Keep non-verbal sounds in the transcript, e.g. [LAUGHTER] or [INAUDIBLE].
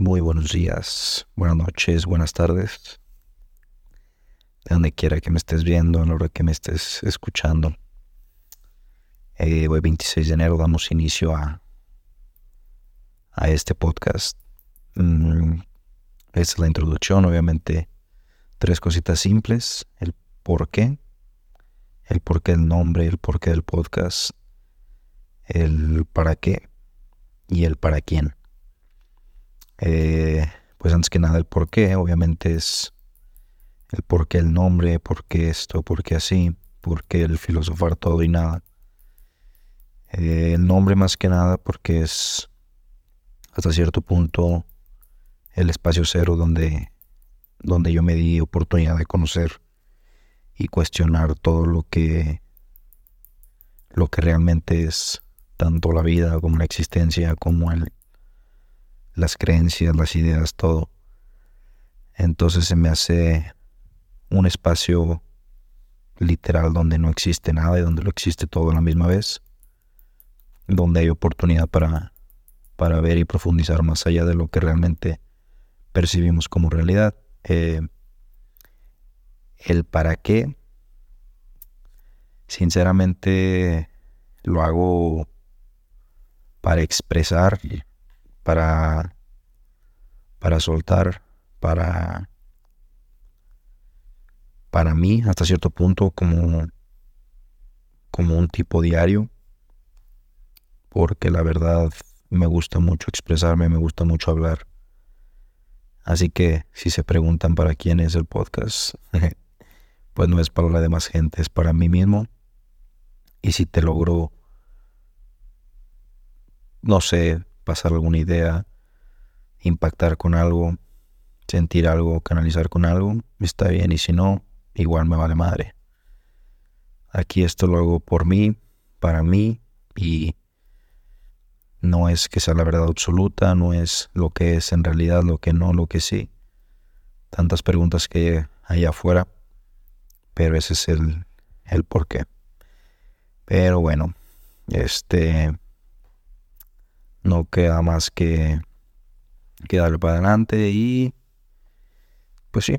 Muy buenos días, buenas noches, buenas tardes. De donde quiera que me estés viendo, a la hora que me estés escuchando. Eh, hoy 26 de enero damos inicio a, a este podcast. Mm, esta es la introducción, obviamente tres cositas simples. El por qué, el por qué del nombre, el por qué del podcast, el para qué y el para quién. Eh, pues antes que nada el por qué, obviamente es el por qué el nombre, por qué esto, por qué así, por qué el filosofar todo y nada. Eh, el nombre más que nada porque es hasta cierto punto el espacio cero donde, donde yo me di oportunidad de conocer y cuestionar todo lo que lo que realmente es tanto la vida como la existencia como el, las creencias, las ideas, todo. Entonces se me hace un espacio literal donde no existe nada y donde lo existe todo a la misma vez, donde hay oportunidad para, para ver y profundizar más allá de lo que realmente percibimos como realidad. Eh, el para qué, sinceramente, lo hago para expresar para, para soltar, para, para mí, hasta cierto punto, como, como un tipo diario, porque la verdad me gusta mucho expresarme, me gusta mucho hablar. Así que si se preguntan para quién es el podcast, [LAUGHS] pues no es para la demás gente, es para mí mismo. Y si te logro, no sé, pasar alguna idea, impactar con algo, sentir algo, canalizar con algo, está bien. Y si no, igual me vale madre. Aquí esto lo hago por mí, para mí, y no es que sea la verdad absoluta, no es lo que es en realidad, lo que no, lo que sí. Tantas preguntas que hay afuera, pero ese es el, el porqué. Pero bueno, este no queda más que, que darle para adelante y pues sí,